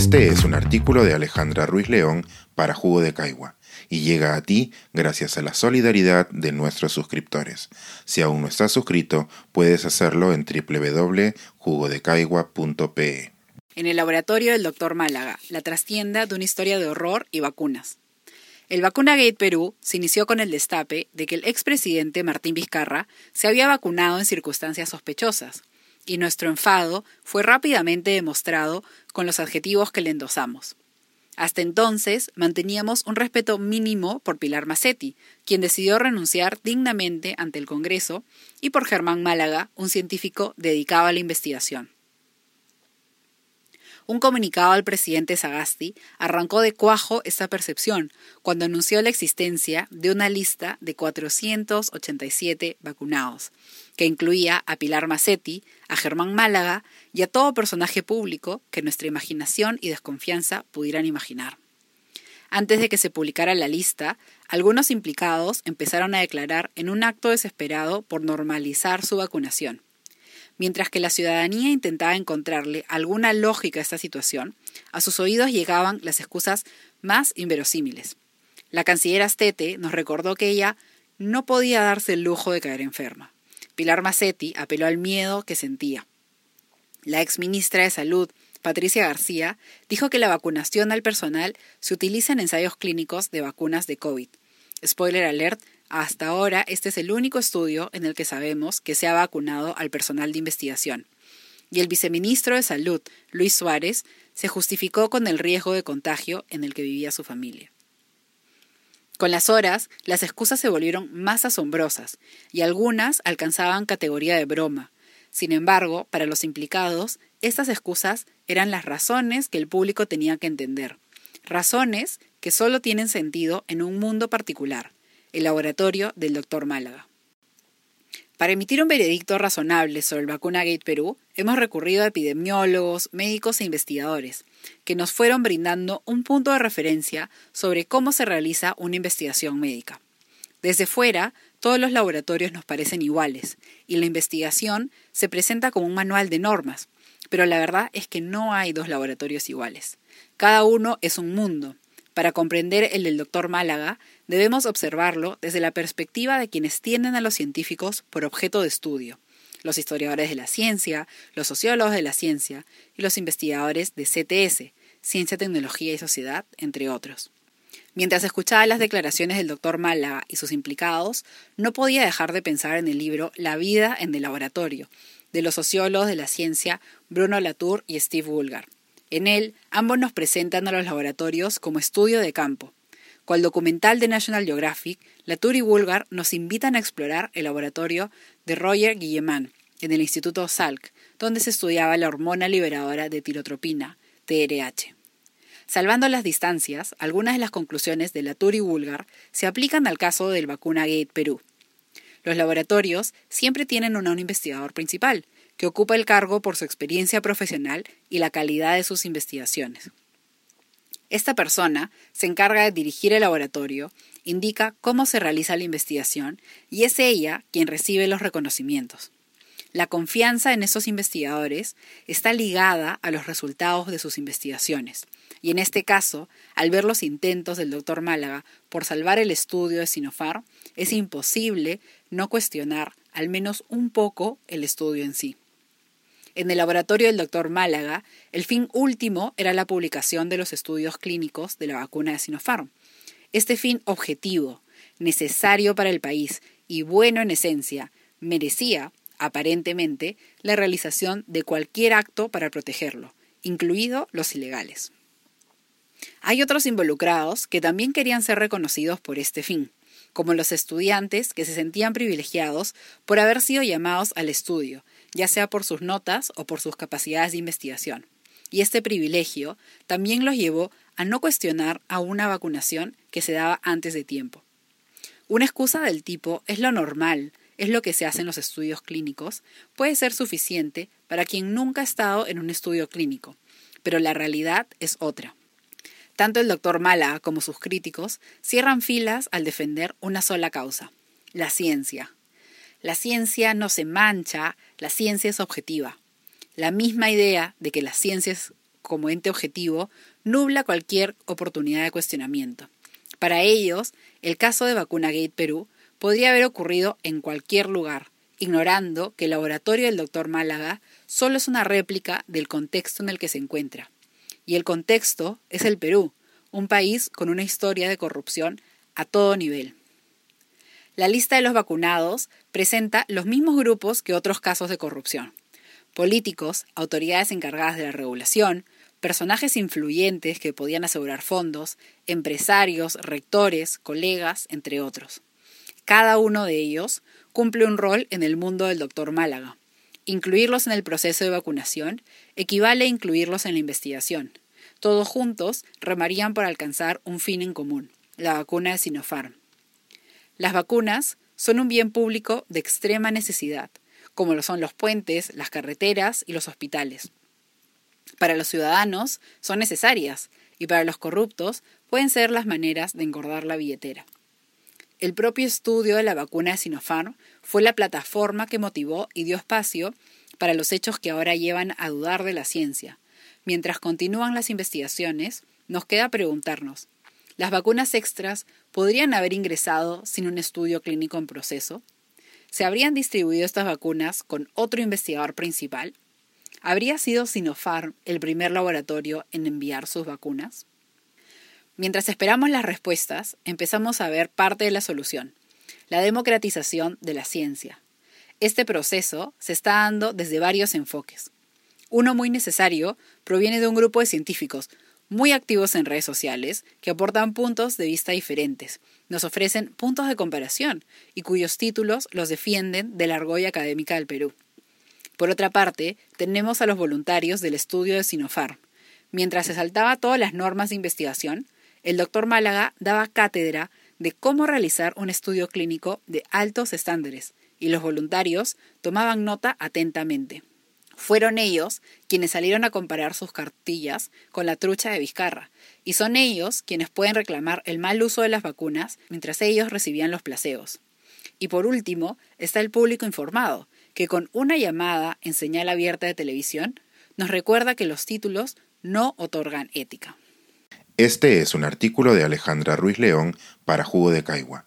Este es un artículo de Alejandra Ruiz León para Jugo de Caigua y llega a ti gracias a la solidaridad de nuestros suscriptores. Si aún no estás suscrito, puedes hacerlo en www.jugodecaigua.pe. En el laboratorio del Dr. Málaga, la trastienda de una historia de horror y vacunas. El Vacuna Gate Perú se inició con el destape de que el expresidente Martín Vizcarra se había vacunado en circunstancias sospechosas, y nuestro enfado fue rápidamente demostrado con los adjetivos que le endosamos. Hasta entonces manteníamos un respeto mínimo por Pilar Massetti, quien decidió renunciar dignamente ante el Congreso, y por Germán Málaga, un científico dedicado a la investigación. Un comunicado al presidente Sagasti arrancó de cuajo esta percepción cuando anunció la existencia de una lista de 487 vacunados, que incluía a Pilar Massetti, a Germán Málaga y a todo personaje público que nuestra imaginación y desconfianza pudieran imaginar. Antes de que se publicara la lista, algunos implicados empezaron a declarar en un acto desesperado por normalizar su vacunación. Mientras que la ciudadanía intentaba encontrarle alguna lógica a esta situación, a sus oídos llegaban las excusas más inverosímiles. La canciller Astete nos recordó que ella no podía darse el lujo de caer enferma. Pilar Massetti apeló al miedo que sentía. La ex ministra de Salud, Patricia García, dijo que la vacunación al personal se utiliza en ensayos clínicos de vacunas de COVID. Spoiler alert, hasta ahora, este es el único estudio en el que sabemos que se ha vacunado al personal de investigación. Y el viceministro de Salud, Luis Suárez, se justificó con el riesgo de contagio en el que vivía su familia. Con las horas, las excusas se volvieron más asombrosas y algunas alcanzaban categoría de broma. Sin embargo, para los implicados, estas excusas eran las razones que el público tenía que entender. Razones que solo tienen sentido en un mundo particular, el laboratorio del Dr. Málaga. Para emitir un veredicto razonable sobre el vacuna Gate Perú, hemos recurrido a epidemiólogos, médicos e investigadores, que nos fueron brindando un punto de referencia sobre cómo se realiza una investigación médica. Desde fuera, todos los laboratorios nos parecen iguales, y la investigación se presenta como un manual de normas, pero la verdad es que no hay dos laboratorios iguales. Cada uno es un mundo, para comprender el del doctor Málaga, debemos observarlo desde la perspectiva de quienes tienen a los científicos por objeto de estudio, los historiadores de la ciencia, los sociólogos de la ciencia y los investigadores de CTS, Ciencia, Tecnología y Sociedad, entre otros. Mientras escuchaba las declaraciones del doctor Málaga y sus implicados, no podía dejar de pensar en el libro La vida en el laboratorio, de los sociólogos de la ciencia Bruno Latour y Steve Woolgar en él, ambos nos presentan a los laboratorios como estudio de campo. Cual documental de National Geographic, Latour y Woolgar nos invitan a explorar el laboratorio de Roger Guillemin en el Instituto Salk, donde se estudiaba la hormona liberadora de tirotropina, TRH. Salvando las distancias, algunas de las conclusiones de Latour y Woolgar se aplican al caso del vacuna Gate Perú. Los laboratorios siempre tienen un investigador principal, que ocupa el cargo por su experiencia profesional y la calidad de sus investigaciones. Esta persona se encarga de dirigir el laboratorio, indica cómo se realiza la investigación y es ella quien recibe los reconocimientos. La confianza en esos investigadores está ligada a los resultados de sus investigaciones. Y en este caso, al ver los intentos del doctor Málaga por salvar el estudio de Sinopharm, es imposible no cuestionar al menos un poco el estudio en sí. En el laboratorio del doctor Málaga, el fin último era la publicación de los estudios clínicos de la vacuna de Sinopharm. Este fin objetivo, necesario para el país y bueno en esencia, merecía, aparentemente, la realización de cualquier acto para protegerlo, incluidos los ilegales. Hay otros involucrados que también querían ser reconocidos por este fin, como los estudiantes que se sentían privilegiados por haber sido llamados al estudio ya sea por sus notas o por sus capacidades de investigación. Y este privilegio también los llevó a no cuestionar a una vacunación que se daba antes de tiempo. Una excusa del tipo es lo normal, es lo que se hace en los estudios clínicos, puede ser suficiente para quien nunca ha estado en un estudio clínico, pero la realidad es otra. Tanto el doctor Mala como sus críticos cierran filas al defender una sola causa, la ciencia, la ciencia no se mancha, la ciencia es objetiva. La misma idea de que la ciencia es como ente objetivo nubla cualquier oportunidad de cuestionamiento. Para ellos, el caso de Vacunagate Perú podría haber ocurrido en cualquier lugar, ignorando que el laboratorio del doctor Málaga solo es una réplica del contexto en el que se encuentra. Y el contexto es el Perú, un país con una historia de corrupción a todo nivel. La lista de los vacunados presenta los mismos grupos que otros casos de corrupción. Políticos, autoridades encargadas de la regulación, personajes influyentes que podían asegurar fondos, empresarios, rectores, colegas, entre otros. Cada uno de ellos cumple un rol en el mundo del doctor Málaga. Incluirlos en el proceso de vacunación equivale a incluirlos en la investigación. Todos juntos remarían por alcanzar un fin en común, la vacuna de Sinopharm. Las vacunas son un bien público de extrema necesidad, como lo son los puentes, las carreteras y los hospitales. Para los ciudadanos son necesarias y para los corruptos pueden ser las maneras de engordar la billetera. El propio estudio de la vacuna de Sinopharm fue la plataforma que motivó y dio espacio para los hechos que ahora llevan a dudar de la ciencia. Mientras continúan las investigaciones, nos queda preguntarnos, ¿las vacunas extras podrían haber ingresado sin un estudio clínico en proceso? ¿Se habrían distribuido estas vacunas con otro investigador principal? ¿Habría sido Sinopharm el primer laboratorio en enviar sus vacunas? Mientras esperamos las respuestas, empezamos a ver parte de la solución, la democratización de la ciencia. Este proceso se está dando desde varios enfoques. Uno muy necesario proviene de un grupo de científicos muy activos en redes sociales que aportan puntos de vista diferentes, nos ofrecen puntos de comparación y cuyos títulos los defienden de la argolla académica del Perú. Por otra parte, tenemos a los voluntarios del estudio de Sinopharm. Mientras se saltaba todas las normas de investigación, el doctor Málaga daba cátedra de cómo realizar un estudio clínico de altos estándares y los voluntarios tomaban nota atentamente. Fueron ellos quienes salieron a comparar sus cartillas con la trucha de Vizcarra, y son ellos quienes pueden reclamar el mal uso de las vacunas mientras ellos recibían los placeos. Y por último está el público informado, que con una llamada en señal abierta de televisión nos recuerda que los títulos no otorgan ética. Este es un artículo de Alejandra Ruiz León para Jugo de Caigua